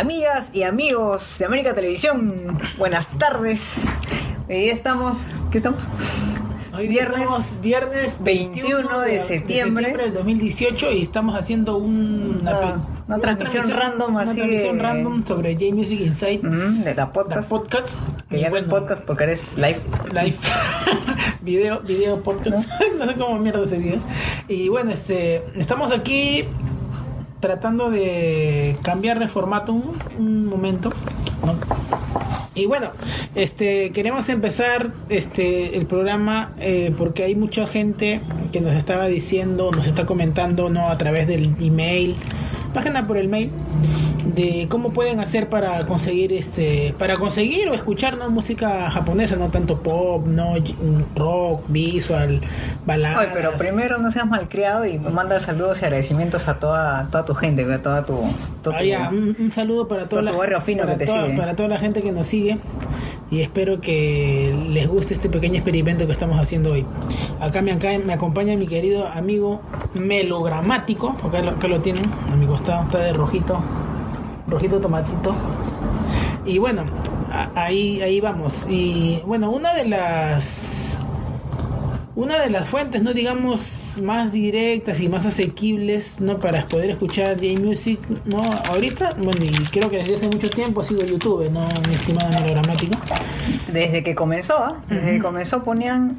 Amigas y amigos de América Televisión, buenas tardes. Hoy día estamos, ¿qué estamos? Hoy Viernes viernes, viernes 21 de septiembre. del 2018 y estamos haciendo un- Una- transmisión random una así transmisión de- random sobre J-Music Insight, Mm, de la la podcast. podcast. que ya no es bueno, podcast porque eres live. Live. video, video podcast. ¿No? sé cómo mierda se diga. Y bueno, este, estamos aquí tratando de cambiar de formato un, momento. Y bueno, este queremos empezar este el programa eh, porque hay mucha gente que nos estaba diciendo, nos está comentando no a través del email, página por el mail de cómo pueden hacer para conseguir este para conseguir o escuchar no música japonesa, no tanto pop, no y- rock, visual, baladas. Oye, pero primero no seas malcriado y manda saludos y agradecimientos a toda, toda tu gente, a toda tu, toda Ah, tu- ya, un, un saludo para toda todo la tu barrio fino para que te toda, sigue. para toda la gente que nos sigue y espero que les guste este pequeño experimento que estamos haciendo hoy. Acá me, me acompaña mi querido amigo melogramático, acá lo, acá lo tienen, a mi está de rojito, rojito tomatito. Y bueno, ahí ahí vamos. Y bueno, una de las una de las fuentes, no digamos más directas y más asequibles, no para poder escuchar J-Music, no ahorita, bueno, y creo que desde hace mucho tiempo ha sido YouTube, no mi estimado melogramático. Desde que comenzó, ¿ah? desde que comenzó ponían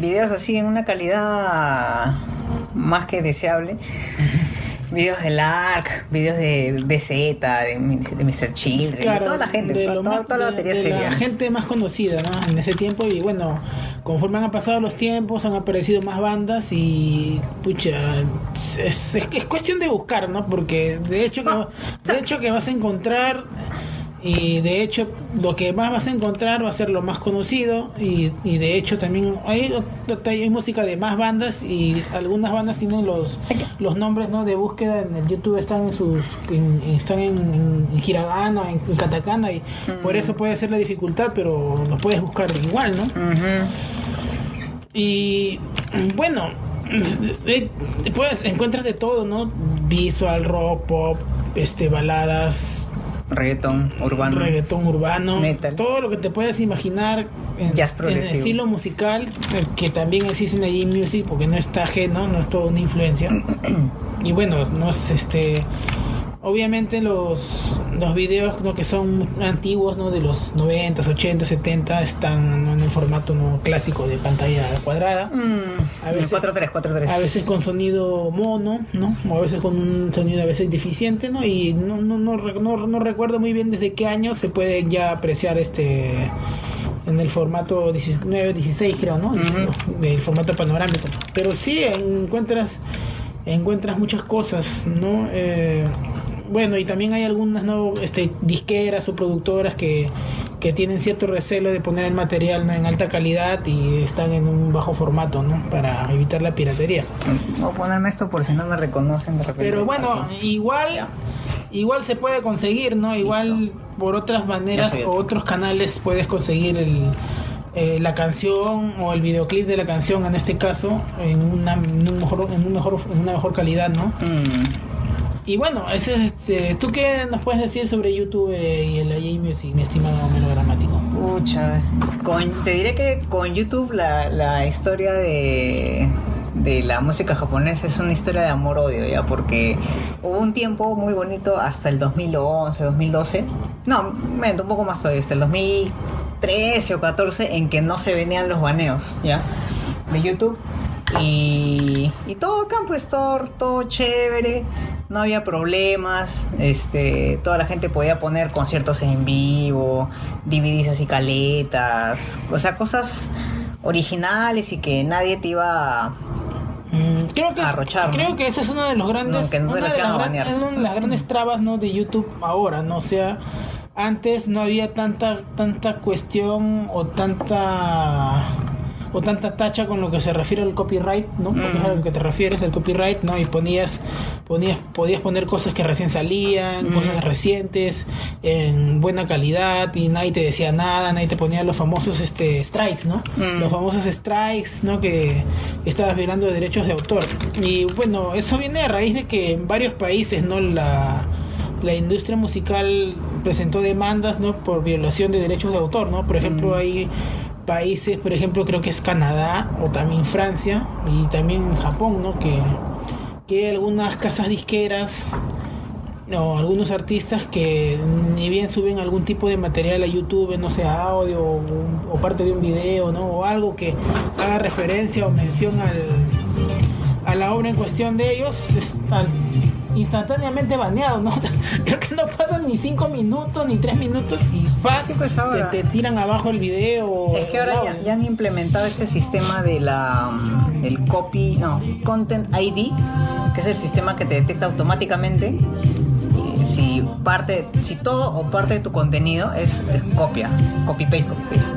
videos así en una calidad más que deseable. Videos de Lark, videos de BZ, de, de Mr. Children, de toda la gente, de toda, lo toda- más- toda la de- batería de seria. la gente más conocida, ¿no? En ese tiempo y bueno, conforme han pasado los tiempos, han aparecido más bandas y pucha, es, es, es cuestión de buscar, ¿no? Porque de hecho Ah, que, de hecho que vas a encontrar y de hecho lo que más vas a encontrar va a ser lo más conocido. Y, y de hecho también hay, hay música de más bandas y algunas bandas tienen los los nombres no de búsqueda en el YouTube. Están en sus en- están en, en, en hiragana en, en katakana y por eso puede ser la dificultad pero los puedes buscar igual no Ujú. y bueno, eh, pues encuentras de todo, ¿no? Visual, rock, pop, este, baladas, Reggaeton, urbano. reggaetón urbano, Metal. todo lo que te puedas imaginar en, Jazz en estilo musical, eh, que también existe en allí music, porque no está ajeno, no es toda una influencia. y bueno, no es este obviamente los los videos ¿no? que son antiguos no de los 90 80 70 están ¿no? en un formato no clásico de pantalla cuadrada Mm, A veces- 4-3, 4-3. a veces con sonido mono, ¿no? O a veces con un sonido a veces deficiente, ¿no? Y no, no, no, no recuerdo muy bien desde qué año se puede ya apreciar este en el formato 19, 16 creo, ¿no? El formato panorámico. Pero sí encuentras encuentras muchas cosas, ¿no? Eh, bueno, y también hay algunas ¿no? este, disqueras o productoras que, que tienen cierto recelo de poner el material ¿no? en alta calidad y están en un bajo formato, ¿no? Para evitar la piratería. Voy a ponerme esto por si no me reconocen de repente. Pero bueno, igual igual se puede conseguir, ¿no? Igual por otras maneras o otro. otros canales puedes conseguir el eh, la canción o el videoclip de la canción en este caso en una, en un mejor, en un mejor en una mejor calidad, ¿no? Mm, Y bueno, ese es este, ¿tú qué nos puedes decir sobre YouTube eh, y el AI Music, mi estimado melodramático? Pucha, con- te diré que con YouTube la, la historia de, de la música japonesa es una historia de amor-odio, ya, porque hubo un tiempo muy bonito hasta el 2011, 2012, no, un poco más todavía, hasta el 2013 o 14, en que no se venían los baneos, ya, de YouTube. Y, y todo acá, pues todo chévere, no había problemas, este, toda la gente podía poner conciertos en vivo, DVDs así caletas, o sea, cosas originales y que nadie te iba a, Mm, creo que Arrochar, ¿no? creo que ese es uno de los grandes No, que no una de las, gran- es una de las grandes trabas no de YouTube ahora no o sea antes no había tanta tanta cuestión o tanta o tanta tacha con lo que se refiere al copyright, ¿no? Porque es a lo que te refieres, el copyright, ¿no? Y ponías, ponías, podías poner cosas que recién salían, cosas recientes, en buena calidad, y nadie te decía nada, nadie te ponía los famosos este strikes, ¿no? Mm. Los famosos strikes, ¿no? Que estabas violando de derechos de autor. Y bueno, eso viene a raíz de que en varios países, ¿no? La la industria musical presentó demandas no por violación de derechos de autor no por ejemplo hay países por ejemplo creo que es Canadá o también Francia y también Japón no que que hay algunas casas disqueras o algunos artistas que ni bien suben algún tipo de material a YouTube, no sea audio o, parte de un video, ¿no? O algo que haga referencia o mención al, a la obra en cuestión de ellos, están instantáneamente baneados, ¿no? Creo que no pasan ni cinco minutos ni tres minutos y. Sí, pues ahora. te, te tiran abajo el video. Es que ahora ya, han implementado este sistema de la mm, del copy, no, Content ID, que es el sistema que te detecta automáticamente eh, si parte, si todo o parte de tu contenido es, es copia, copy paste, copy paste.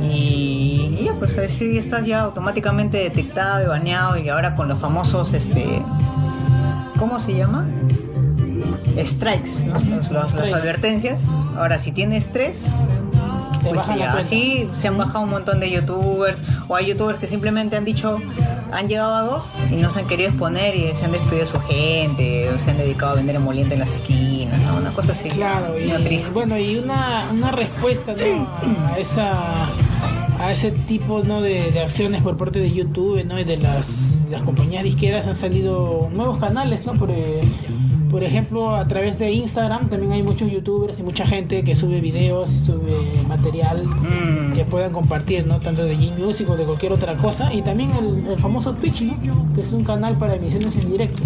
Y, y ya pues así estás ya automáticamente detectado y baneado y ahora con los famosos este ¿cómo se llama? Strikes, ¿no? Los- los- Strikes. las advertencias. Ahora si tienes tres, pues ya, así se han bajado un montón de youtubers o hay youtubers que simplemente han dicho han llegado a dos y no se han querido exponer y se han despedido de su gente o se han dedicado a vender emoliente en las esquinas ¿no? una cosa así Claro, y triste. bueno, y una, una respuesta ¿no? a esa a ese tipo ¿no? de, de acciones por parte de YouTube ¿no? y de las, las compañías disqueras han salido nuevos canales, ¿no? Por, eh, por ejemplo, a través de Instagram también hay muchos youtubers y mucha gente que sube videos, sube material Mm. que puedan compartir, ¿no? Tanto de Game Music o de cualquier otra cosa. Y también el, el famoso Twitch, ¿no? Que es un canal para emisiones en directo.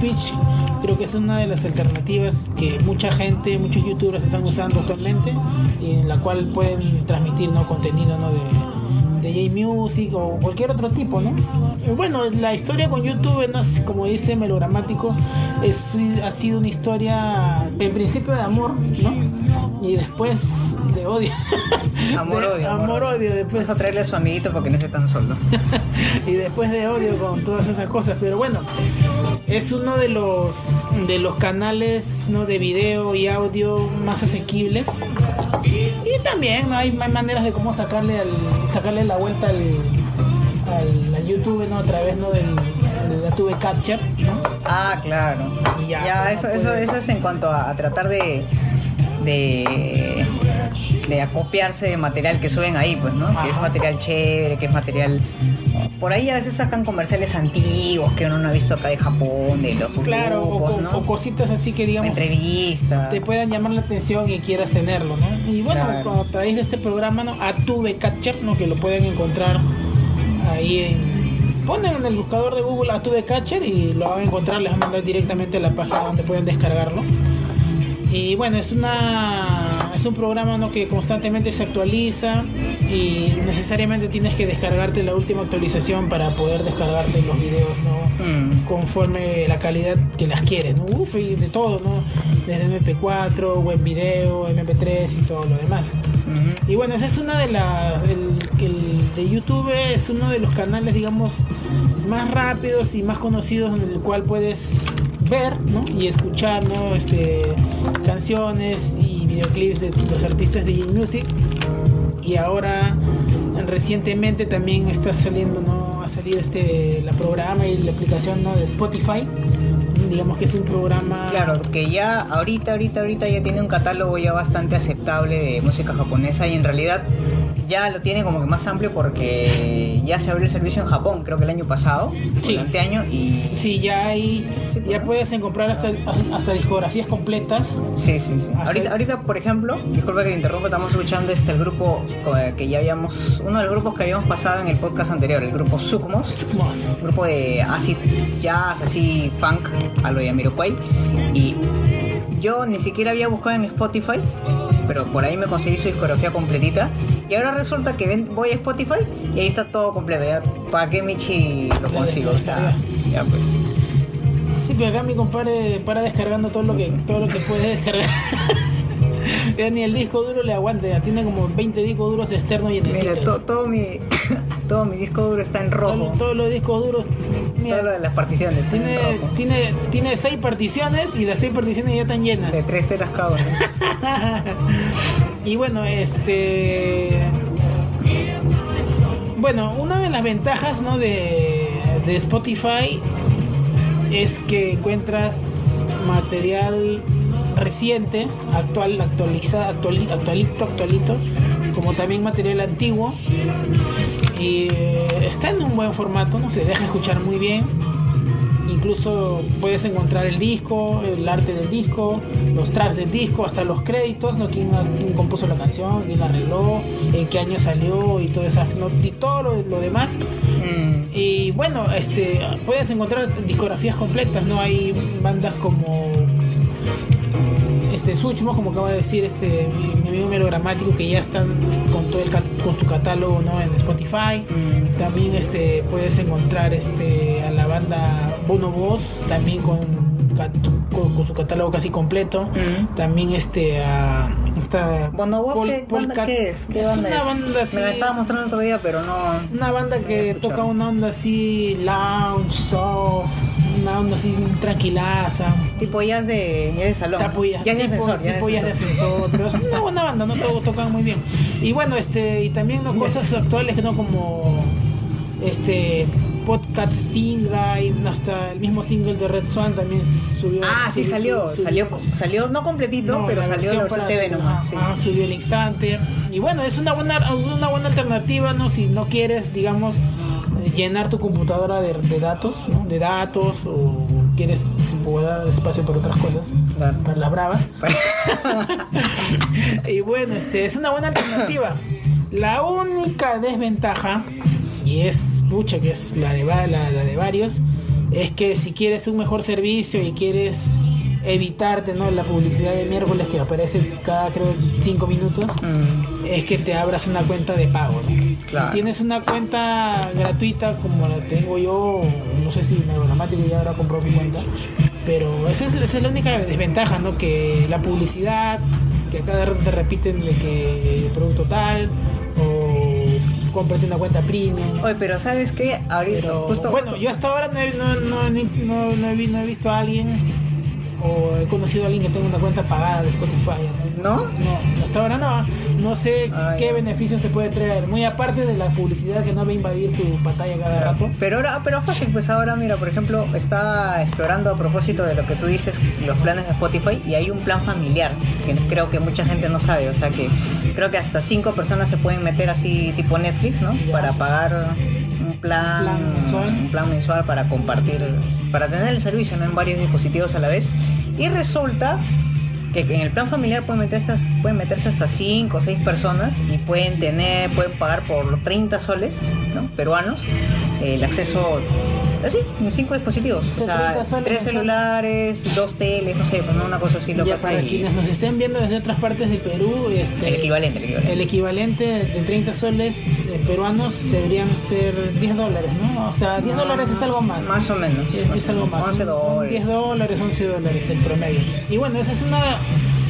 Twitch creo que es una de las alternativas que mucha gente, muchos youtubers están usando actualmente y en la cual pueden transmitir ¿no? contenido ¿no? de, de J-Music o cualquier otro tipo, ¿no? Eh, Bueno, la historia con YouTube, ¿no? Como dice Melogramático, es, ha sido una historia en principio de amor, ¿no? Y después de odio. amor De- odio Amor odio, después Vamos a traerle a su amiguito porque no esté tan solo. Y después de odio con todas esas cosas pero bueno es uno de los de los canales no de video y audio más asequibles. Y también ¿no? hay, hay maneras de cómo sacarle al sacarle la vuelta al, al, al YouTube no a través no del de la Tube Capture ¿no? ah claro. Y ya, ya, pues, eso, no eso, eso es en cuanto a, a tratar de de de acopiarse de material que suben ahí pues no que es material chévere que es material por ahí a veces sacan comerciales antiguos que uno no ha visto acá de Japón de los claro o, grupos, co- ¿no? o cositas así que digamos entrevistas te puedan llamar la atención y quieras tenerlo, ¿no? Y bueno, Claro. a través de este programa, ¿no? Atube Catcher, ¿no? Que lo pueden encontrar ahí en... Ponen en el buscador de Google Atube Catcher y lo van a encontrar, les van a mandar directamente a la página donde pueden descargarlo. Y bueno, es una es un programa ¿no? que constantemente se actualiza y necesariamente tienes que descargarte la última actualización para poder descargarte los videos, ¿no? Mm. conforme la calidad que las quieres, ¿no? Uf, y de todo, ¿no? Desde MP4, web video, MP3 y todo lo demás. Y bueno, esa es una de las. El, el de YouTube es uno de los canales, digamos, más rápidos y más conocidos en el cual puedes ver y escuchar ¿no? este, canciones y videoclips de los artistas de Music. Y ahora, recientemente también está saliendo, ¿no? Ha salido este la programa y la aplicación ¿no? de Spotify. Digamos que es un programa. Claro, que ya ahorita, ahorita, ahorita ya tiene un catálogo ya bastante aceptable de música japonesa y en realidad ya lo tiene como que más amplio porque ya se abrió el servicio en Japón, creo que el año pasado, Sí. o el anteaño, y Sí, ya hay. Sí, ya ¿no? puedes comprar hasta, hasta discografías completas. Sí, sí, sí. Ahorita, ahorita, por ejemplo, disculpa que te interrumpa, estamos escuchando este el grupo que ya habíamos, uno de los grupos que habíamos pasado en el podcast anterior, el grupo Sukmos, Mos. un grupo de acid jazz, así funk, a lo de Yamiroquai, y yo ni siquiera había buscado en Spotify, pero por ahí me conseguí su discografía completita, y ahora resulta que ven- voy a Spotify y ahí está todo completo, ya, ¿para qué Michi lo Lo consigo? Ya pues. Sí, pero acá mi compadre para descargando todo lo que todo lo que puede descargar. Ya ni el disco duro le aguanta, ya tiene como 20 discos duros externos y Mira, to- todo mi todo mi disco duro está en rojo. Todos los discos duros. mira, de las particiones tiene, en rojo. tiene, tiene seis particiones y las seis particiones ya están llenas. De 3 teras cada y bueno, este. Bueno, una de las ventajas ¿no? de, de Spotify es que encuentras material reciente, actual, actualiza, actuali- actualito, actualito, como también material antiguo. Y eh, está en un buen formato, ¿no? se deja escuchar muy bien. Incluso puedes encontrar el disco, el arte del disco, los tracks del disco, hasta los créditos, ¿no? ¿Quién, quién compuso la canción, quién la arregló, en qué año salió y todo, esa, ¿no? y todo lo, lo demás. Mm, Y bueno, este, puedes encontrar discografías completas, ¿no? Hay bandas como este Suchmo, como acaba de decir este mi, mi amigo melogramático que ya están con todo el con su catálogo ¿no? en Spotify. mm. También este puedes encontrar este a la banda Bono Voz, también con, con, con su catálogo casi completo. Mm. También este a esta Pol- qué, banda. ¿qué es? ¿Qué es banda una es? banda así Me la estaba mostrando otro día, pero no. una banda que toca una onda así lounge, soft, una onda así tranquilaza. Tipo jazz de, jazz de salón. Ya, tipo- ascensor. jazz de tipo de ascensor. pero es una buena banda, no todos tocan muy bien. Y bueno, este, y también ¿no? cosas actuales que no como este podcast Stingray, hasta el mismo single de Red Swan también subió. Ah, sí subió- salió, subió- salió, salió no completito, no, pero la salió la versión para- TV nomás. sí. ajá, subió el instante. Y bueno, es una buena, una buena alternativa, ¿no? Si no quieres, digamos, llenar tu computadora de, de datos, ¿no? De datos o quieres dar espacio para otras cosas, Claro. para las bravas. y bueno, este es una buena alternativa. La única desventaja, y es mucha que es la de, la de varios, es que si quieres un mejor servicio y quieres evitarte ¿no? la publicidad de miércoles que aparece cada creo 5 minutos, Mm, es que te abras una cuenta de pago. ¿no? Claro. Si tienes una cuenta gratuita como la tengo yo, no sé si Neuromático ya habrá comprado mi cuenta, pero esa es, esa es la única desventaja, ¿no? Que la publicidad, que a cada rato te repiten de que el producto tal, o cómprate una cuenta premium. Oye, pero ¿sabes qué? Ahorita, Pero justo, bueno, yo hasta ahora no he, no, no, no, no he vi- no he visto a alguien o he conocido a alguien que tenga una cuenta pagada de Spotify. ¿No? No, hasta ahora no. No sé qué beneficios te puede traer. Muy aparte de la publicidad que no va a invadir tu pantalla cada rato. Pero ahora, pero fácil, pues ahora mira, por ejemplo, está explorando a propósito de lo que tú dices, los planes de Spotify, y hay un plan familiar, que creo que mucha gente no sabe, o sea que creo que hasta cinco personas se pueden meter así tipo Netflix, ¿no? Ya. Para pagar un plan, Un plan mensual. un plan mensual para compartir, para tener el servicio, ¿no? En varios dispositivos a la vez. Y resulta que en el plan familiar pueden, meter estas, pueden meterse hasta 5 o 6 personas y pueden tener, pueden pagar por 30 soles ¿no? peruanos eh, el acceso así, en 5 dispositivos. O sea, sea, 30 soles 3 mensual. celulares, 2 teles, no sé, pues, ¿no? una cosa así lo ya pasa para y- quienes nos estén viendo desde otras partes del Perú, este, El equivalente, el equivalente. el equivalente de 30 soles eh, peruanos deberían ser 10 dólares, ¿no? O sea, 10 dólares es algo más. Más o menos. Es, es algo más. 11 Son- son dólares. 10 dólares, 11 dólares el promedio. Y bueno, esa es una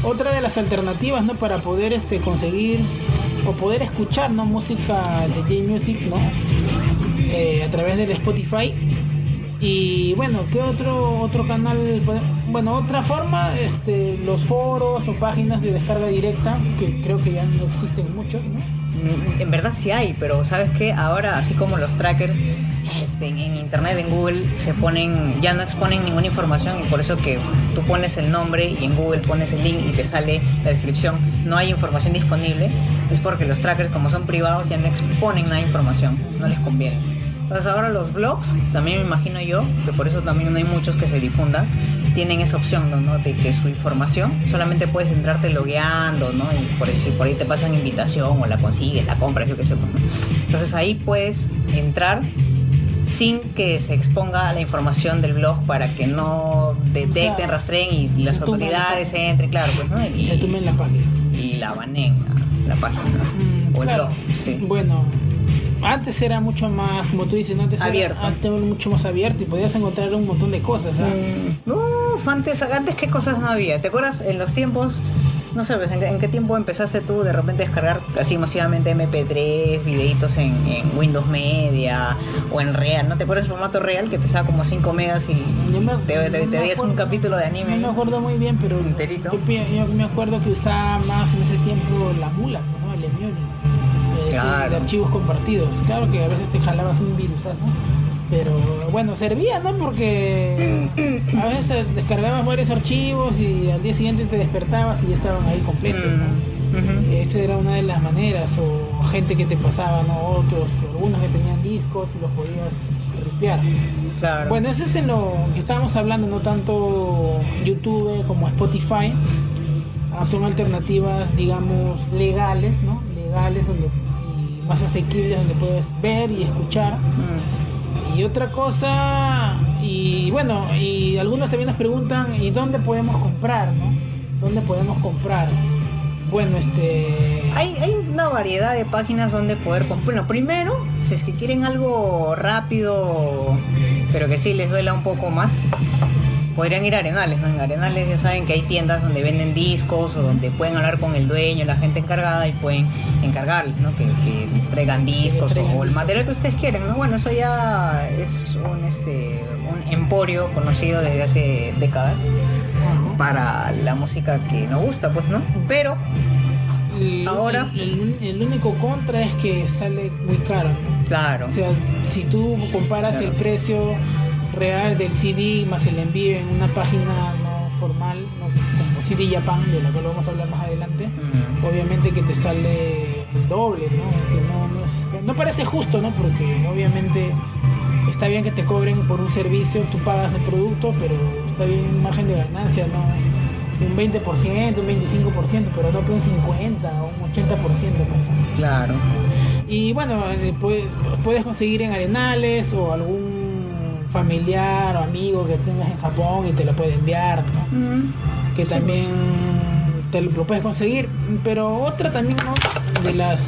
otra de las alternativas, ¿no? Para poder este conseguir o poder escuchar, ¿no? Música de J-Music, ¿no? Eh, a través del Spotify. Y bueno, ¿qué otro otro canal? Bueno, otra forma, este, los foros o páginas de descarga directa, que creo que ya no existen muchos, ¿no? Mm, En verdad sí hay, pero ¿sabes qué? Ahora, así como los trackers este, en internet, en Google, se ponen, ya no exponen ninguna información y por eso que tú pones el nombre y en Google pones el link y te sale la descripción, no hay información disponible, es porque los trackers como son privados ya no exponen nada de información, no les conviene. Entonces ahora los blogs, también me imagino yo, que por eso también no hay muchos que se difundan, tienen esa opción. De que su información solamente puedes entrarte logueando, ¿no? Y por si por ahí te pasan invitación o la consigues, la compras, yo qué sé. pues, ¿no? Entonces ahí puedes entrar sin que se exponga la información del blog para que no detecten, O sea, rastreen y, las la autoridades página. entren, claro, pues, ¿no? Y, Se tumben la página. y la baneen la, la página Mm, o el blog, sí. Bueno, antes era mucho más, como tú dices, antes Abierto. era antes mucho más abierto y podías encontrar un montón de cosas. ¿ah? Mm, Uf, antes, antes qué cosas no había. ¿Te acuerdas en los tiempos? No sé, ¿en, qué- en qué tiempo empezaste tú de repente a descargar así masivamente MP3, videitos en, en Windows Media o en Real? ¿No te acuerdas el formato Real que pesaba como 5 megas y me- te, te- no te me veías un capítulo de anime? No me acuerdo muy bien, pero Enterito. Yo, yo me acuerdo que usaba más en ese tiempo la mula, ¿no? Claro. De archivos compartidos. Claro que a veces te jalabas un virusazo. Pero bueno, servía, ¿no? Porque a veces descargabas varios archivos y al día siguiente te despertabas y ya estaban ahí completos, ¿no? Ujú. Esa era una de las maneras, o gente que te pasaba, ¿no? Otros, algunos que tenían discos y los podías ripear. Claro. Bueno, eso es en lo que estábamos hablando, no tanto YouTube como Spotify. Ah, son alternativas, digamos, legales, ¿no? Legales donde, más asequibles donde puedes ver y escuchar. Mm. Y otra cosa, y bueno, y algunos también nos preguntan, ¿y dónde podemos comprar, no? ¿Dónde podemos comprar? Bueno, este... Hay, hay una variedad de páginas donde poder comprar. Bueno, primero, si es que quieren algo rápido, pero que sí les duela un poco más, podrían ir a Arenales, ¿no? En Arenales ya saben que hay tiendas donde venden discos o donde pueden hablar con el dueño, la gente encargada y pueden encargarles, ¿no? Que, que les traigan discos o el material que ustedes quieren, ¿no? Bueno, eso ya es un, este, un emporio conocido desde hace décadas para la música que nos gusta, pues, ¿no? Pero El- Ahora- El, el- el único contra es que sale muy caro. Claro. O sea, si tú comparas Claro. el precio real del CD más el envío en una página no formal, no, como CD Japan, de la cual vamos a hablar más adelante, Mm. obviamente que te sale el doble, ¿no? Que no, no, es- no parece justo, ¿no? Porque obviamente está bien que te cobren por un servicio, tú pagas el producto, pero está bien un margen de ganancia, ¿no? Un 20%, un 25%, pero no que un 50 o un 80%. ¿no? Claro. Y bueno, eh, puedes, puedes conseguir en Arenales o algún familiar o amigo que tengas en Japón y te lo puede enviar, ¿no? Que también te lo, lo puedes conseguir. Pero otra también ¿no? de las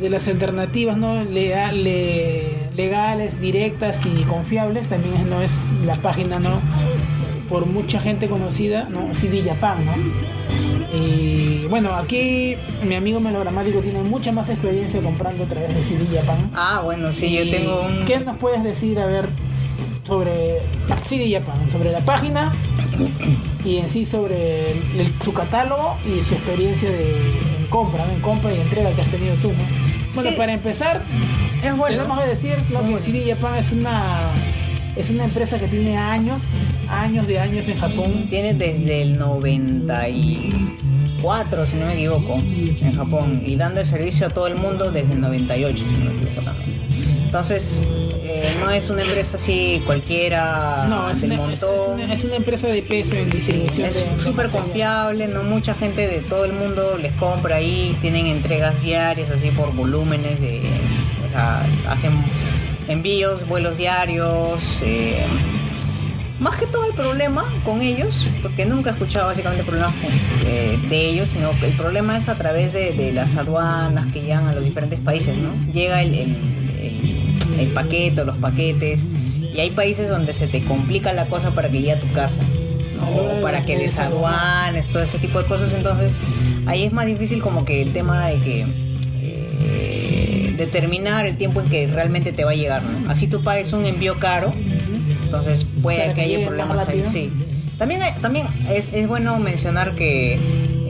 de las alternativas no le- legales, directas y confiables también no es la página no por mucha gente conocida, ¿no? CD Japan, ¿no? Y bueno, aquí mi amigo melodramático tiene mucha más experiencia comprando a través de CD Japan. Ah, bueno, sí, yo tengo un... ¿Qué nos puedes decir, a ver, sobre CD Japan? Sobre la página y en sí sobre el- el- su catálogo y su experiencia de, en compra, ¿no? en compra y entrega que has tenido tú, ¿no? Bueno, Sí. para empezar, Es bueno. tenemos que decir ¿no? que CD Japan es una es una empresa que tiene años, años de años en Japón. Tiene desde el 94, si no me equivoco, en Japón. Y dando el servicio a todo el mundo desde el 98, si no me equivoco también. Entonces, eh, no es una empresa así cualquiera No, es del una, es montón. una- es una empresa de peso en Sí, es súper confiable, no mucha gente de todo el mundo les compra ahí, tienen entregas diarias así por volúmenes, de, o sea, hacen envíos, vuelos diarios. eh, más que todo el problema con ellos, porque nunca he escuchado básicamente problemas con- eh, de ellos, sino que el problema es a través de, de las aduanas que llegan a los diferentes países, ¿no? Llega el, el, el- paquete o los paquetes y hay países donde se te complica la cosa para que llegue a tu casa. ¿no? O para que desaduanes, todo ese tipo de cosas, entonces ahí es más difícil como que el tema de que eh, determinar el tiempo en que realmente te va a llegar, ¿no? Así tú pagues un envío caro, entonces puede que haya problemas ahí, sí. También, también es, es bueno mencionar que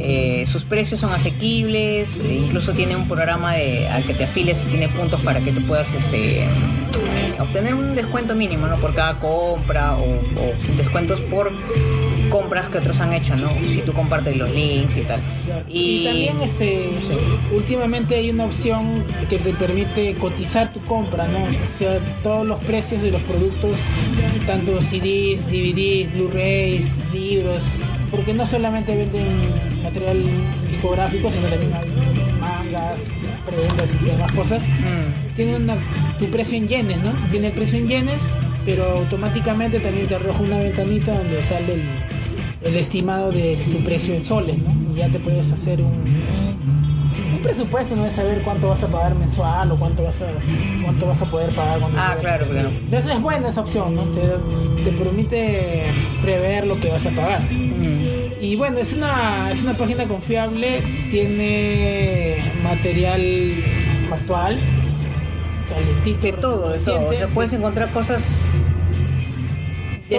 eh, sus precios son asequibles, e incluso tiene un programa de, al que te afilies y tiene puntos para que tú puedas este, obtener un descuento mínimo ¿no? por cada compra o, o descuentos por compras que otros han hecho, ¿no? Si tú compartes los links y tal. Y, también este últimamente hay una opción que te permite cotizar tu compra, ¿no? O sea, todos los precios de los productos, tanto CDs, DVDs, Blu-rays, libros, porque no solamente venden material discográfico, sino también mangas, preventas y demás cosas. Mm. Tiene una, tu precio en yenes, ¿no? Tiene el precio en yenes, pero automáticamente también te arroja una ventanita donde sale el, el estimado de su precio en soles, ¿no? Y ya te puedes hacer un, presupuesto, no es saber cuánto vas a pagar mensual o cuánto vas a, cuánto vas a poder pagar. cuando Ah, claro, claro. Entonces es buena esa opción, ¿no? Te, te permite prever lo que vas a pagar. Mm. Y bueno, es una, es una página confiable, tiene material actual, calentito. De todo, de todo. O sea, puedes encontrar cosas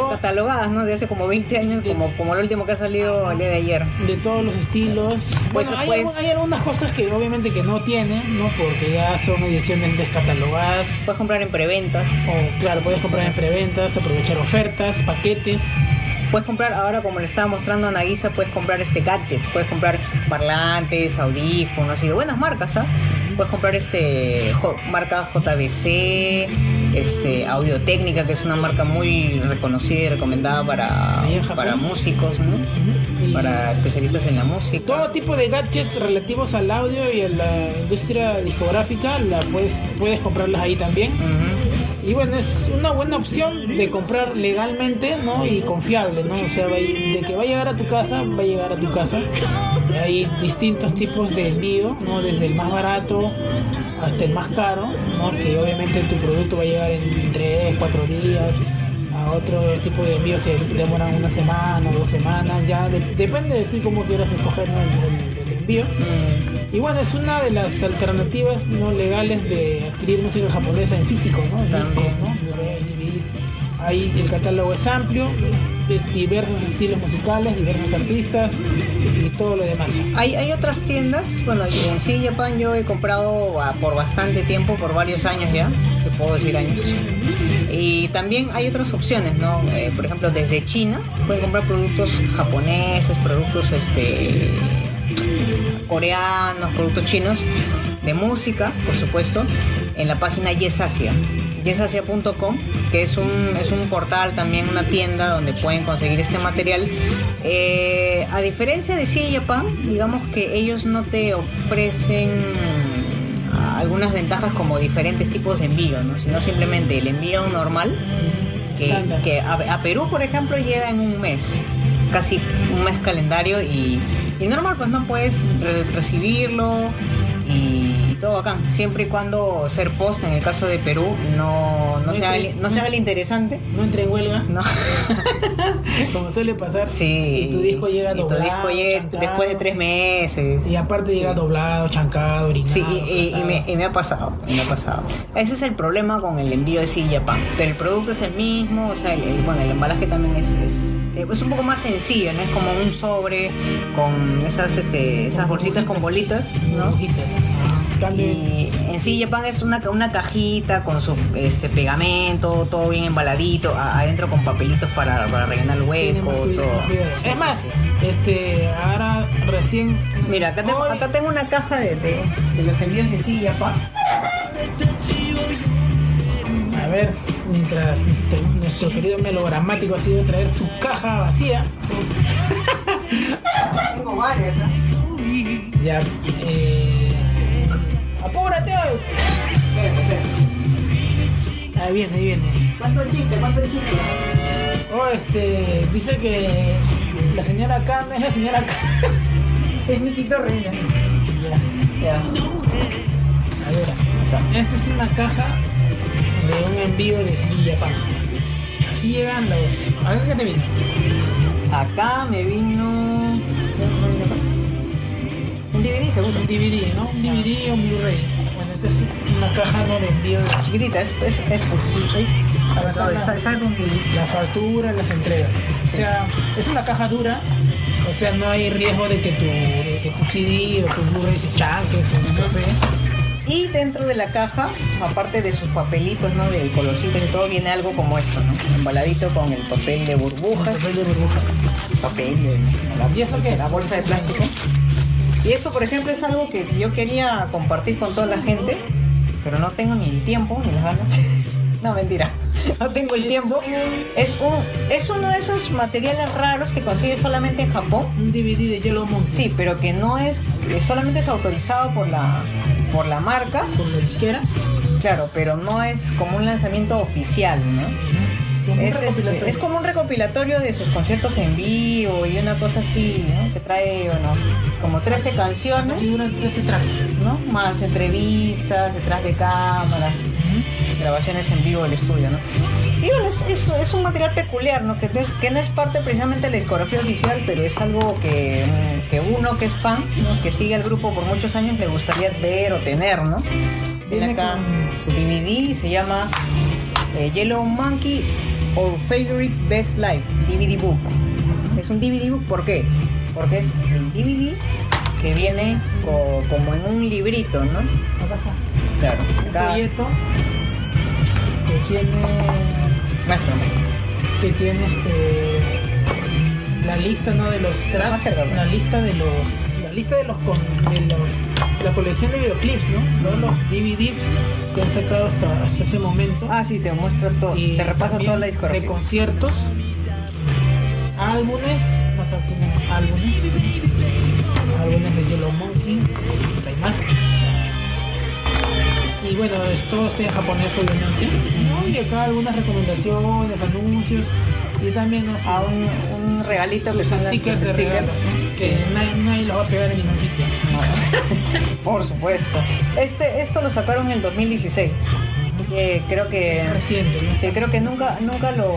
descatalogadas, ¿no? De hace como 20 años, De- como, como el último que ha salido el día de ayer. de todos los estilos. Pues, bueno, hay, pues- algu- hay algunas cosas que obviamente que no tienen, ¿no? Porque ya son ediciones descatalogadas. Puedes comprar en preventas. O claro, puedes comprar en preventas, aprovechar ofertas, paquetes. Puedes comprar, ahora como le estaba mostrando a Nagisa, puedes comprar este gadgets, puedes comprar parlantes, audífonos y de buenas marcas, ¿ah? Puedes comprar este marca JBC, este Audio Técnica, que es una marca muy reconocida y recomendada para, para músicos, ¿no? Para especialistas en la música. todo tipo de gadgets relativos al audio y a la industria discográfica, la puedes, puedes comprarlas ahí también. Y bueno, es una buena opción de comprar legalmente, ¿no? Y confiable, ¿no? O sea, de que va a llegar a tu casa, va a llegar a tu casa. Hay distintos tipos de envío, ¿no? Desde el más barato hasta el más caro, ¿no? Que obviamente tu producto va a llegar en 3, 4 días. A otro tipo de envíos que demoran una semana, dos semanas, ya de- depende de ti cómo quieras escoger ¿no? el, el- el envío. Mm. Y bueno, es una de las alternativas no legales de adquirir música japonesa en físico, ¿no? En discos, ¿no? DVDs. Ahí el catálogo es amplio, diversos estilos musicales, diversos artistas y todo lo demás. Hay, otras tiendas, bueno, en sí Japan yo he comprado ah, por bastante tiempo, por varios años ya, te puedo decir años. Y también hay otras opciones, ¿no? Eh, por ejemplo, desde China pueden comprar productos japoneses, productos este coreanos, productos chinos, de música, por supuesto, en la página Yesasia, yesasia.com, que es un, es un portal también, una tienda donde pueden conseguir este material. Eh, a diferencia de CJ Japan, digamos que ellos no te ofrecen algunas ventajas como diferentes tipos de envío, ¿no? sino simplemente el envío normal, que, a, a Perú, por ejemplo, llega en un mes, casi un mes calendario y, y normal, pues no puedes re- recibirlo y todo acá, siempre y cuando ser post, en el caso de Perú, no, no, No se, haga, entre- el- no se haga el interesante. No entra en huelga, No. como suele pasar. Sí. Y tu disco llega y tu disco llega chancado. después de tres meses. Y aparte Sí. llega doblado, chancado, orinado. Sí, y, me, y me ha pasado, me ha pasado. Ese es el problema con el envío de CD Japan. Pero el producto es el mismo, o sea, el, el- bueno, el embalaje también es, es, es un poco más sencillo, ¿no? Es como un sobre con esas, este, esas bolsitas con bolitas, ¿no? Y en sí Japan es una, una cajita con su este pegamento, todo bien embaladito, a- adentro con papelitos para, para rellenar el hueco, todo. Sí, es más, sí. este, ahora recién. Mira, acá tengo, acá tengo una caja de, de, de los envíos de sí Japan. A ver, mientras nuestro, nuestro querido melodramático ha sido traer su caja vacía, Tengo varias, ¿eh? ya. Eh, ¡Apúrate! hoy! Ahí viene, ahí viene. ¿Cuánto chiste? ¿Cuánto chiste? Oh, este, dice que la señora Khan es la señora Khan. Es Miki Torres ya. Ya, a ver, esta es una caja de un envío de CD Japan. Así llegan los. ¿A qué te vino? Acá me vino. DVD seguro. Un DVD, ¿no? Un DVD o un Blu-ray. Bueno, esta es una caja ¿no? de envío Chiquitita, es, es, es, Sí, la- factura, las entregas. O sea, es una caja dura, o sea, no hay riesgo de que tu, de que tu CD o tu Blu-ray se chanques o no sé. Y dentro de la caja, aparte de sus papelitos, ¿no? Del colorcito y todo, viene algo como esto, ¿no? Embaladito con el papel de burbujas. Papel de burbuja. papel de la, ¿Y eso qué es? la bolsa de plástico. Y esto, por ejemplo, es algo que yo quería compartir con toda la gente, pero no tengo ni el tiempo ni las ganas. No, mentira. No tengo el tiempo. Es un es uno de esos materiales raros que consigues solamente en Japón. Un DVD de Yellow Monkey. Sí, pero que no es, que solamente es autorizado por la por la marca, Con la disquera. claro, pero no es como un lanzamiento oficial, ¿no? Como Es, este, es como un recopilatorio de sus conciertos en vivo y una cosa así, ¿no? Que trae, bueno, como 13 canciones, Y duran 13 tracks. ¿no? Más entrevistas, detrás de cámaras, grabaciones en vivo del estudio, ¿no? Y bueno, es, es- es un material peculiar, ¿no? Que, no es- que no es parte precisamente de la discografía oficial, pero es algo que, mm, que uno que es fan, ¿no? que sigue al grupo por muchos años, le gustaría ver o tener, ¿no? Viene Viene acá con- su DVD, se llama eh, Yellow Monkey Our Favorite Best Life DVD Book. Es un DVD book, ¿por qué? Porque es el DVD que viene co- como en un librito, ¿no? Acá está. Claro. Un folleto que tiene muéstrame. que tiene este la lista no de los tracks la lista de los la lista de los con, de los la colección de videoclips no todos los DVDs que han sacado hasta hasta ese momento. Ah, sí, te muestra todo, y te repasa toda la de discografía. conciertos. Álbumes acá tienen álbumes. Álbumes de Yellow Monkey hay más. Y bueno es- todo está en japonés obviamente ¿no? y acá algunas recomendaciones anuncios y también ¿no? Ah, un, un regalito que son las- stickers los de que nadie, nadie los va a pegar en ningún sitio No. Por supuesto. Este, esto lo sacaron en el 2016. Eh, creo que es reciente ¿no? Sí, creo que nunca, nunca lo,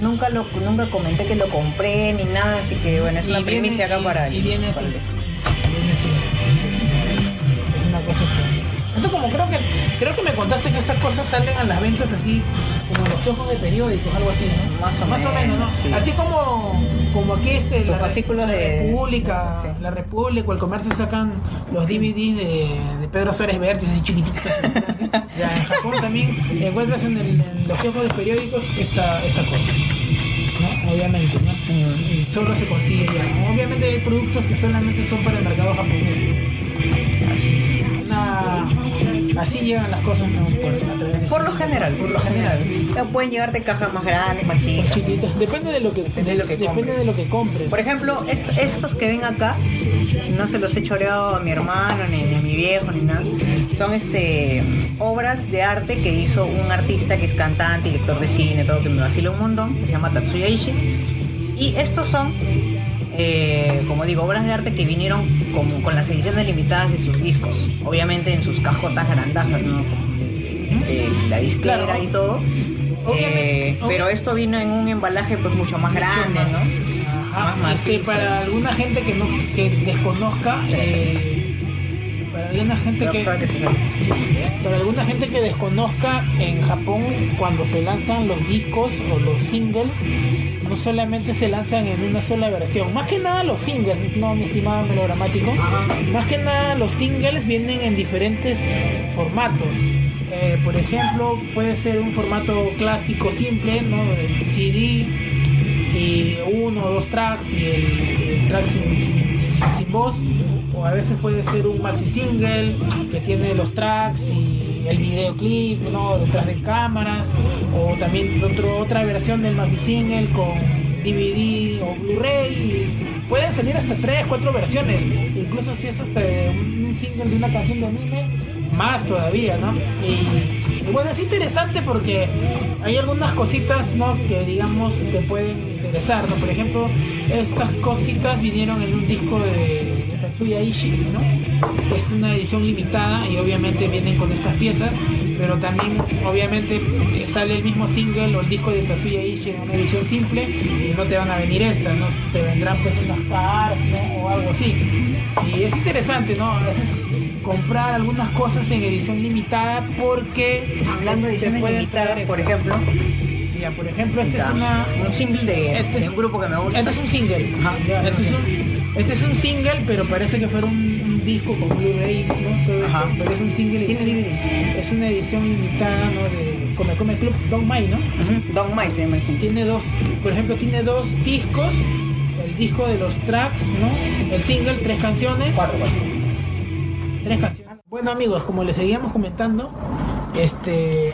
nunca lo, nunca comenté que lo compré ni nada, así que bueno, es Y una viene- primicia acá y- para y el- viene así. Viene es una cosa así. Esto como creo que creo que me contaste que estas cosas salen a las ventas así como en los kioscos de periódicos, algo así, ¿no? Más o Más o menos, ¿no? sí. Así como como aquí este Los la, de- República, sí. la República el comercio sacan los DVDs de, de Pedro Suárez Vértiz así chiquititos. ya en Japón también encuentras en, el- en los kioscos de periódicos esta esta cosa. ¿no? Obviamente, ¿no? Mm. Solo se consigue ya. Obviamente hay productos que solamente son para el mercado japonés. Así llegan las cosas ¿no? por, de Por lo general, por lo general. Pueden llegarte cajas más grandes, más chicas. chiquitas. Depende de lo que, Depende de lo que depende compres. de lo que compres. Por ejemplo, est- estos que ven acá, no se los he choreado a mi hermano, ni, ni a mi viejo, ni nada. Son este obras de arte que hizo un artista que es cantante, director de cine, todo que me vacila un montón, que se llama Tatsuya Ishii. Y estos son, eh, como digo, obras de arte que vinieron con, con las ediciones limitadas de sus discos. Obviamente en sus cajotas grandazas, ¿no? De la disquera Claro. y todo. Eh, pero esto vino en un embalaje pues mucho más grande, Mucho ¿no? más- Ajá, Más que para alguna gente que no que desconozca eh, para alguna gente que para alguna gente que desconozca en Japón cuando se lanzan los discos o los singles no solamente se lanzan en una sola versión más que nada los singles no mi estimado melodramático más que nada los singles vienen en diferentes formatos. Eh, por ejemplo puede ser un formato clásico simple no El CD y uno o dos tracks y el, el track sin, sin- sin- sin voz. O a veces puede ser un maxi single que tiene los tracks y el videoclip no detrás de cámaras o también otro, otra versión del single con DVD o Blu-ray. Pueden salir hasta tres cuatro versiones. Incluso si es hasta un single de una canción de anime más todavía, ¿no? Bueno, es interesante porque hay algunas cositas, ¿no? Que digamos te pueden interesar, ¿no? Por ejemplo, estas cositas vinieron en un disco de, Tatsuya Ishii, ¿no? Es una edición limitada y obviamente vienen con estas piezas, pero también obviamente sale el mismo single o el disco de Tatsuya Ishii en una edición simple y no te van a venir estas, ¿no? Te vendrán pues unas cards, ¿no? O algo así. Y es interesante, ¿no? A veces comprar algunas cosas en edición limitada porque Hablando de ediciones limitadas, por ejemplo, Ya, por ejemplo, este es una un single de, este es- de un grupo que me gusta. este es un single. Ajá. Ya, este, es un, este es un single, pero parece que fuera un, un disco con Blu-ray, ¿no? Esto, pero es un single. Tiene DVD. Es una edición limitada, ¿no? De Come Come Club Don Mai, ¿no? Ujú, Don Mai se llama el single. Tiene dos, por ejemplo, tiene dos discos. El disco de los tracks, ¿no? El single, tres canciones. Cuatro, cuatro. Tres canciones. Bueno amigos, como les seguíamos comentando, este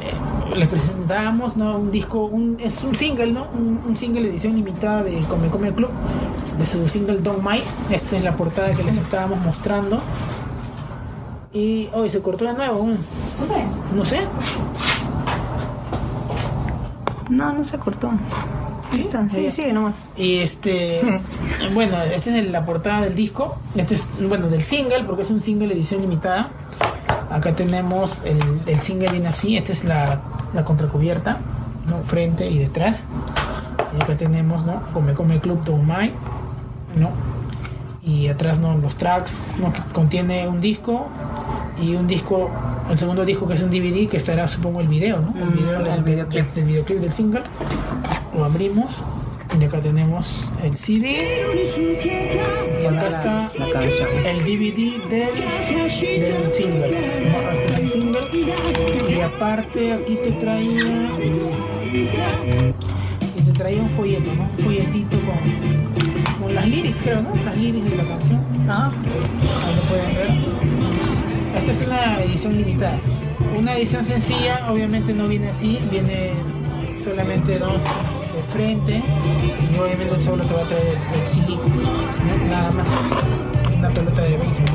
les presentábamos ¿no? un disco, un, es un single, ¿no? Un, un single edición limitada de Come Come Club, de su single Don't My. Esta es la portada que les estábamos mostrando. Y hoy se cortó de nuevo. No sé. No, no se cortó. Listo, sí, sigue nomás. Y este, bueno, esta es la portada del disco. Este es, bueno, del single, porque es un single edición limitada. Acá tenemos el, el single viene así. Esta es la, la contracubierta, ¿no? Frente y detrás. Y acá tenemos, ¿no? Come Come Club Tomai, ¿no? Y atrás, ¿no? Los tracks, ¿no? Que contiene un disco y un disco, el segundo disco que es un DVD que estará, supongo, el video, ¿no? El Mm, video el del, del videoclip del single. Lo abrimos y acá tenemos el CD y acá está La canción. el DVD del, del single. Y aparte aquí te traía y te traía un folleto, ¿no? Un folletito con, con las lyrics, creo, ¿no? Las lyrics de la canción. Ah, Ahí lo pueden ver. Esta es una edición limitada. Una edición sencilla, obviamente no viene así, viene solamente dos frente y obviamente solo te va a traer el, CD, nada más. Es una pelota de béisbol.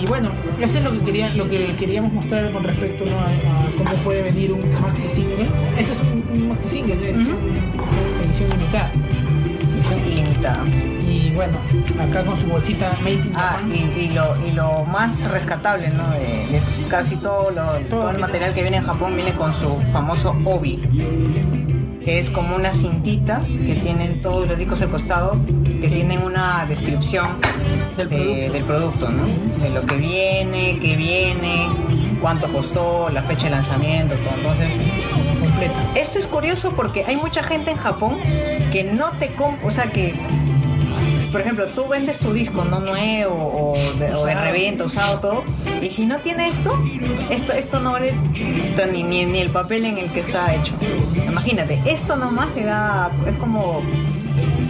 Y bueno, eso es lo que quería, lo que queríamos mostrar con respecto ¿no? a, a cómo puede venir un maxi single. Este es un, un maxi single, es edición, edición limitada. edición ilimitada. Y bueno, acá con su bolsita Made in Ah, y, y lo, y lo más rescatable, ¿no? De, de casi todo, lo, todo el material que viene en Japón viene con su famoso obi, que es como una cintita que tienen todos los discos al costado, que tienen una descripción Del de- producto. del producto, ¿no? De lo que viene, qué viene, cuánto costó, la fecha de lanzamiento, todo. Entonces, completa. esto es curioso porque hay mucha gente en Japón que no te compra, o sea que, por ejemplo, tú vendes tu disco no nuevo o de, o de Usado. reventa, usado todo, y si no tiene esto, esto, esto no vale ni, ni, ni el papel en el que está hecho. Imagínate, esto nomás le da, es como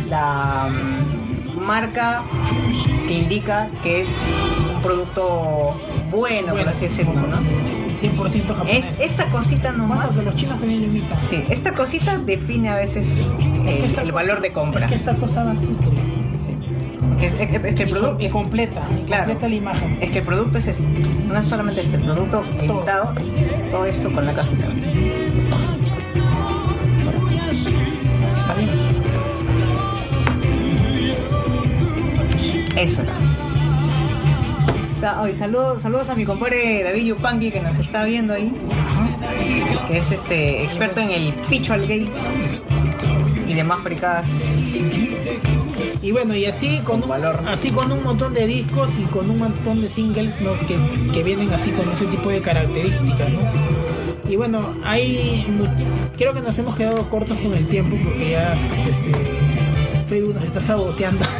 la mm, marca que indica que es un producto bueno, por así decirlo, ¿no? 100% japonés. Es, esta cosita nomás. Bueno, que los chinos también imitan. Sí, esta cosita define a veces Es el, cosa- valor de compra. Es que esta cosa. Sí. Es, es- es que el producto y completa, y Claro. completa la imagen. es que el producto es este. No es solamente este, el producto todo. es todo esto con la cajita. Eso. Oye, saludos, saludos a mi compadre David Yupanqui que nos está viendo ahí, que es este experto en el picho al gay y demás fricadas. Y bueno, y así con, un, valor. así con un montón de discos y con un montón de singles ¿no? que, que vienen así con ese tipo de características. ¿no? Y bueno, hay creo que nos hemos quedado cortos con el tiempo porque ya este, Facebook nos está saboteando.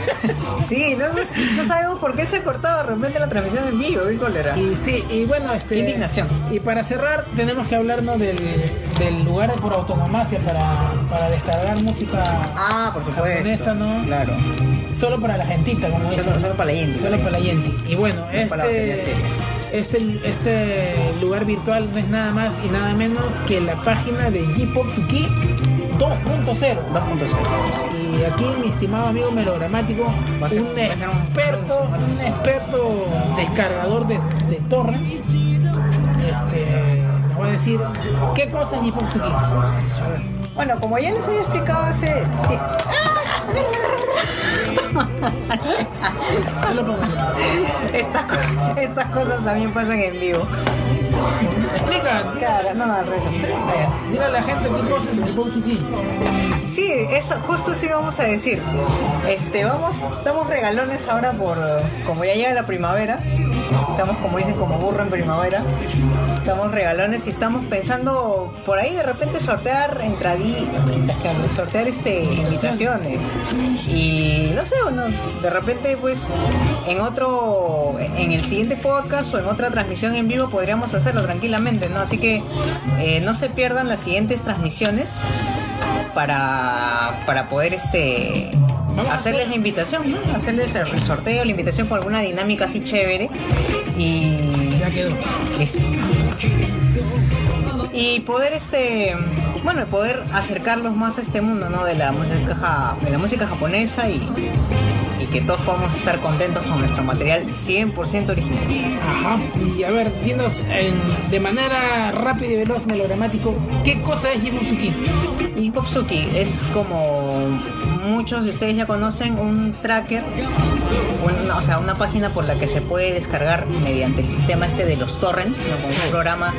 Sí, no, sabemos por qué se ha cortado de repente la transmisión en vivo, qué cólera. y sí, y bueno, este indignación. Y para cerrar tenemos que hablarnos del, del lugar por autonomacia para, para descargar música Ah, por supuesto. japonesa, ¿no? Claro. Solo para la gentita, como dicen. solo para la Indy. Solo para la Yenti. Y bueno, este, este, este lugar virtual no es nada más y nada menos que la página de J-Pop-Suki 2.0. 2.0. Y aquí mi estimado amigo melodramático, Va a ser- un a experto, un experto descargador de, de torrents, este, nos va a decir qué cosa es J-Pop-Suki. A ver. Bueno, como ya les había explicado hace. Estas, estas cosas también pasan en vivo. Explica, Claro, no, no, al revés. Vaya. dile a la gente qué cosa es J-Pop-Suki. Sí, eso justo sí vamos a decir. Este, vamos, damos regalones ahora por como ya llega la primavera. Estamos como dicen como burro en primavera. Estamos regalones y estamos pensando por ahí de repente sortear entraditas, sortear este invitaciones. Y no sé, bueno, de repente pues en otro en el siguiente podcast o en otra transmisión en vivo podríamos hacerlo tranquilamente, ¿no? Así que eh, no se pierdan las siguientes transmisiones para, para poder este hacerles hacer- la invitación, ¿no? hacerles el sorteo, la invitación con alguna dinámica así chévere y Ya quedó. listo. y poder este bueno poder acercarlos más a este mundo no de la música de la música japonesa y, y que todos podamos estar contentos con nuestro material 100% original Ajá. Y a ver, dinos en- de manera rápida y veloz, melodramático, ¿qué cosa es Jibutsuki? Popsuki es como muchos de ustedes ya conocen un tracker una- o sea una página por la que se puede descargar mediante el sistema este de los torrents ¿no? Como un programa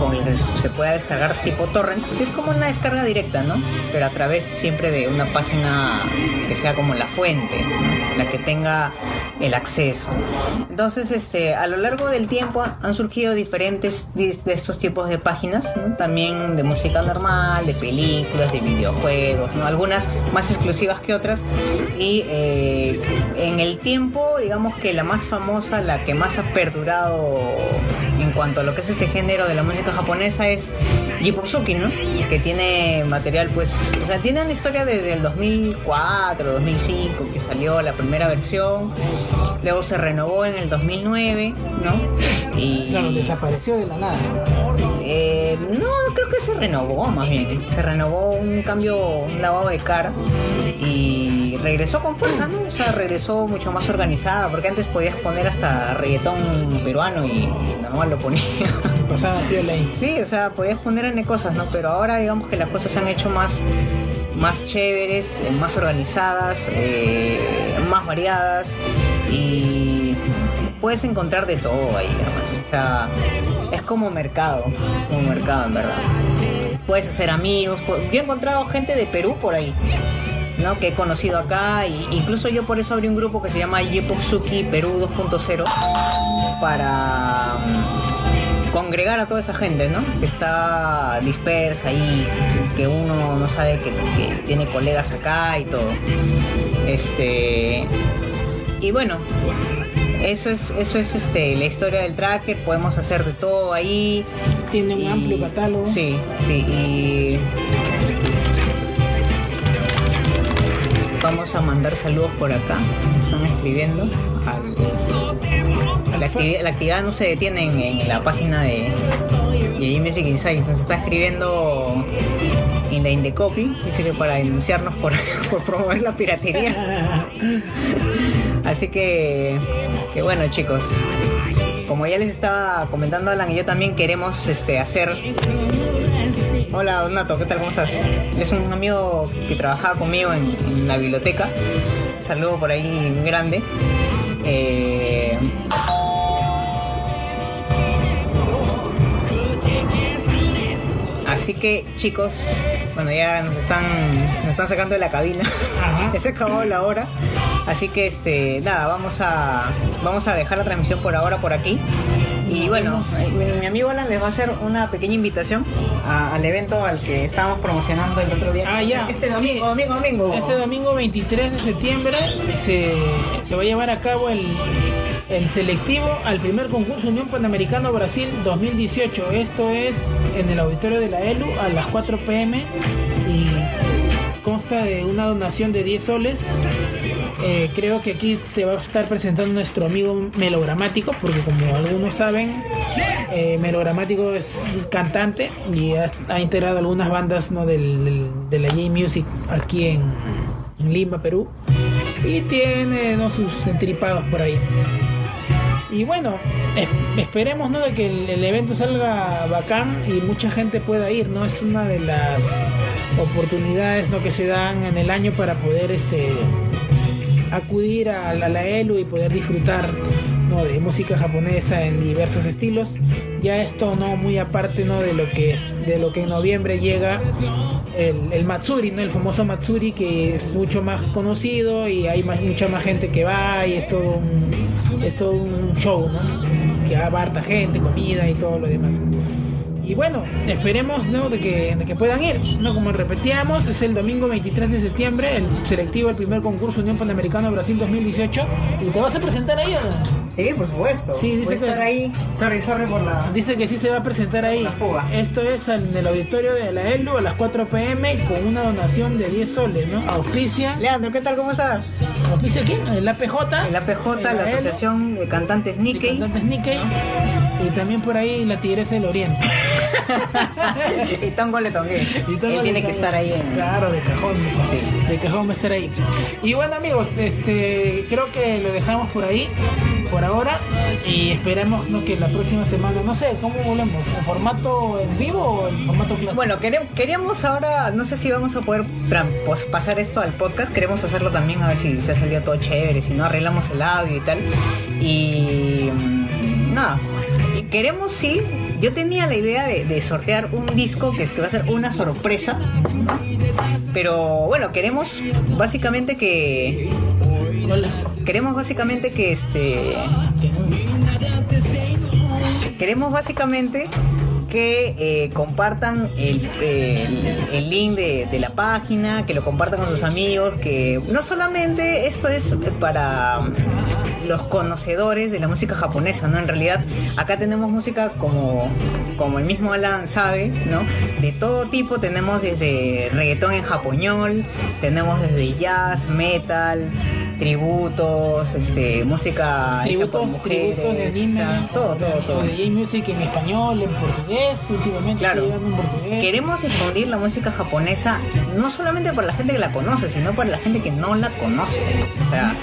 con el que se pueda descargar tipo torrents es como una descarga directa no pero a través siempre de una página que sea como la fuente la que tenga el acceso. Entonces este a lo largo del tiempo han surgido diferentes de estos tipos de páginas también de música normal de películas de videojuegos ¿no? algunas más exclusivas que otras. Y eh, en el tiempo digamos que la más famosa la que más ha perdurado en cuanto a lo que es este género de la música japonesa es Jipopsuki, ¿no? Que tiene material, pues, o sea, tiene una historia desde el 2004, 2005, que salió la primera versión, luego se renovó en el 2009, ¿no? Y Claro, desapareció de la nada. eh, no, creo que se renovó más bien. Se renovó un cambio, un lavado de cara y regresó con fuerza, ¿no? O sea, regresó mucho más organizada, porque antes podías poner hasta reggaetón peruano y normal lo ponía. Pasaba piola ahí. Sí, o sea, podías poner N cosas, ¿no? Pero ahora digamos que las cosas se han hecho más, más chéveres, eh, más organizadas, eh, más variadas y puedes encontrar de todo ahí, hermano. O sea, es como mercado, como mercado en verdad. Puedes hacer amigos, yo he encontrado gente de Perú por ahí. ¿No? que he conocido acá y incluso yo por eso abrí un grupo que se llama Yepopsuki Perú 2.0 para mm, congregar a toda esa gente, ¿no? Que está dispersa ahí, que uno no sabe que, que tiene colegas acá y todo. Este y bueno, eso es eso es este la historia del tracker, podemos hacer de todo ahí. Tiene un Y- amplio catálogo. Sí, sí, y vamos a mandar saludos por acá. Están escribiendo. La, actividad, la actividad no se detiene en, en la página de, de Music Insight. Nos está escribiendo in the, in the copy. Dice que para denunciarnos por, por promover la piratería. Así que, que bueno chicos, como ya les estaba comentando Alan y yo también queremos este hacer... Hola Donato, ¿qué tal? ¿Cómo estás? Es un amigo que trabajaba conmigo en, en la biblioteca. Un saludo por ahí muy grande. Eh, Así que chicos, bueno ya nos están, nos están sacando de la cabina. Ya se acabó la hora. Así que este, nada, vamos a vamos a dejar la transmisión por ahora por aquí. Y bueno, eh, mi, mi amigo Alan les va a hacer una pequeña invitación a- al evento al que estábamos promocionando el otro día. Ah, ya. Este Sí. domingo, domingo, domingo. Este domingo 23 de septiembre se, se va a llevar a cabo el, el selectivo al primer concurso Unión Panamericano Brasil 2018. Esto es en el auditorio de la ELU a las 4 pm y consta de una donación de 10 soles. Eh, creo que aquí se va a estar presentando nuestro amigo melogramático, porque como algunos saben, eh, melogramático es cantante y ha, integrado algunas bandas ¿no? del, del- de la J-Music aquí en, Lima, Perú. Y tiene ¿no? sus entripados por ahí. Y bueno, es- esperemos ¿no? de que el, el evento salga bacán y mucha gente pueda ir, ¿no? Es una de las oportunidades ¿no? que se dan en el año para poder este acudir a la, a la ELU y poder disfrutar ¿no? de música japonesa en diversos estilos. Ya esto no muy aparte ¿no? de lo que es, de lo que en noviembre llega el, Matsuri, ¿no? el famoso Matsuri que es mucho más conocido y hay más- mucha más gente que va y es todo un, es todo un show, ¿no? que va harta gente, comida y todo lo demás. Y bueno, esperemos ¿no? de, que, de que puedan ir. ¿no? Como repetíamos, es el domingo 23 de septiembre, el selectivo, el primer concurso Unión Panamericano Brasil 2018. ¿Y te vas a presentar ahí o no? Sí, por supuesto. Sí, dice Voy que- estar ahí. Sorry, sorry por la. Dice que sí se va a presentar ahí. Fuga. Esto es en el auditorio de la ELU a las 4 pm con una donación de 10 soles, ¿no? Auspicia. Leandro, ¿qué tal? ¿Cómo estás? ¿Auspicia quién? El APJ. El APJ, el la Asociación de Cantantes Nikkei. Cantantes Nikkei. Y también por ahí la Tigresa del Oriente. y Tongo le tongué. Él tiene que estar ahí en... Claro, de cajón. Sí. De cajón va a estar ahí. Y bueno, amigos, este creo que lo dejamos por ahí, por ahora. Y esperemos ¿no? que la próxima semana, no sé, ¿cómo volvemos? ¿En formato en vivo o en formato clásico? Bueno, queríamos ahora, no sé si vamos a poder pasar esto al podcast, queremos hacerlo también a ver si se ha salido todo chévere, si no arreglamos el audio y tal. Y mm, nada, y queremos sí, yo tenía la idea de, sortear un disco que, es que va a ser una sorpresa, pero bueno, queremos básicamente que... Queremos básicamente que este... Queremos básicamente que eh, compartan el, el- el link de, de la página, que lo compartan con sus amigos, que no solamente esto es para los conocedores de la música japonesa, ¿no? En realidad acá tenemos música como, como el mismo Alan sabe, ¿no? De todo tipo, tenemos desde reggaetón en japoñol, tenemos desde jazz, metal, tributos, este, música hecha por Tributos, mujeres, tributos de anime, o sea, todo, todo, todo. o de J-Music en español, en portugués, últimamente Claro. en portugués. Queremos difundir la música japonesa no solamente para la gente que la conoce, sino para la gente que no la conoce. O sea,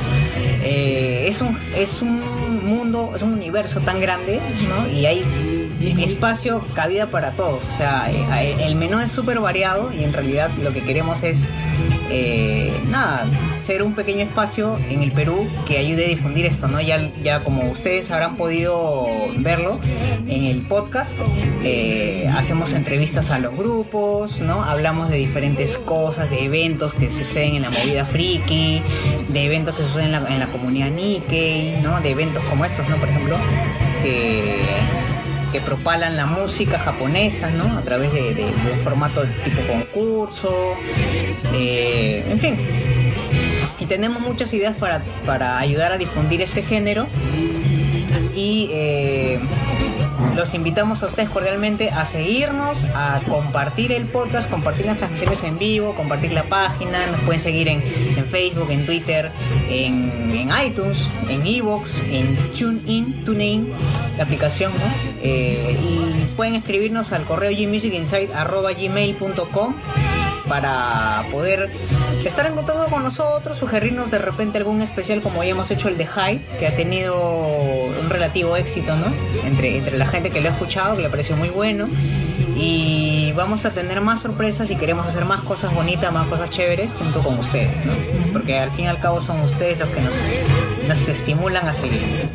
eh, es un es un mundo, es un universo tan grande, ¿no? Y hay espacio, cabida para todos. O sea, eh, el menú es súper variado y en realidad lo que queremos es eh, nada, ser un pequeño espacio en el Perú que ayude a difundir esto, ¿no? Ya, ya como ustedes habrán podido verlo en el podcast, eh, hacemos entrevistas a los grupos, ¿no? Hablamos de diferentes cosas, de eventos que suceden en la movida friki, de eventos que suceden en la, en la comunidad Nikkei, ¿no? De eventos como estos, ¿no? Por ejemplo, que que propalan la música japonesa, ¿no? A través de, un formato tipo concurso, eh, en fin. Y tenemos muchas ideas para, para ayudar a difundir este género. Y eh, los invitamos a ustedes cordialmente a seguirnos, a compartir el podcast, compartir las transmisiones en vivo, compartir la página. Nos pueden seguir en, en Facebook, en Twitter, en, en iTunes, en Evox, en TuneIn, TuneIn, la aplicación. Eh, y pueden escribirnos al correo gmusicinsight.gmail.com para poder estar en contacto con nosotros, sugerirnos de repente algún especial como ya hemos hecho el de Hyde, que ha tenido un relativo éxito, ¿no? Entre, entre la gente que lo ha escuchado, que le pareció muy bueno. Y vamos a tener más sorpresas y queremos hacer más cosas bonitas, más cosas chéveres junto con ustedes, ¿no? Porque al fin y al cabo son ustedes los que nos, nos estimulan a seguir.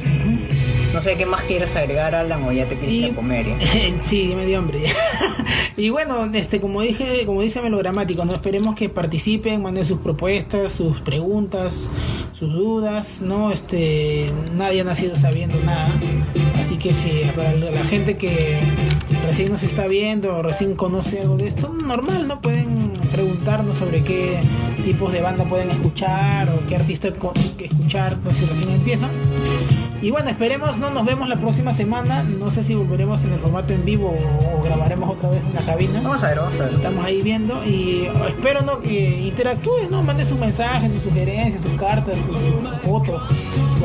No sé qué más quieres agregar, Alan, o ya te quieres ir a comer. sí, me dio hambre. y bueno, este, como dije, como dice Melogramático, no esperemos que participen, manden sus propuestas, sus preguntas, sus dudas, no, este, nadie ha nacido sabiendo nada, así que si para la gente que recién nos está viendo o recién conoce algo de esto, normal, no pueden preguntarnos sobre qué tipos de banda pueden escuchar o qué artista que escuchar, pues si recién empiezan. Y bueno, esperemos, no nos vemos la próxima semana. No sé si volveremos en el formato en vivo o, o grabaremos otra vez en la cabina. Vamos a ver, vamos a ver. Estamos ahí viendo y espero no que interactúen, no mande sus mensajes, sus sugerencias, sus cartas, sus fotos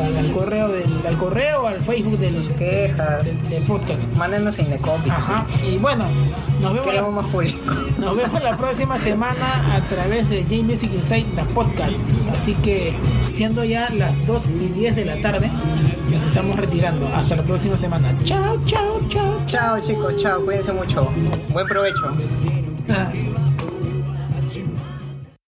al, al correo del al correo al Facebook del, Sus quejas, del, del podcast. mándenos en copy. Ajá. Y bueno, nos vemos la- más público. nos vemos la próxima semana a través de J Music Insight, la podcast. Así que, siendo ya las 2 y 10 de la tarde, nos estamos retirando. Hasta la próxima semana. Chao, chao, chao. Chao chicos, chao, cuídense mucho. Buen provecho.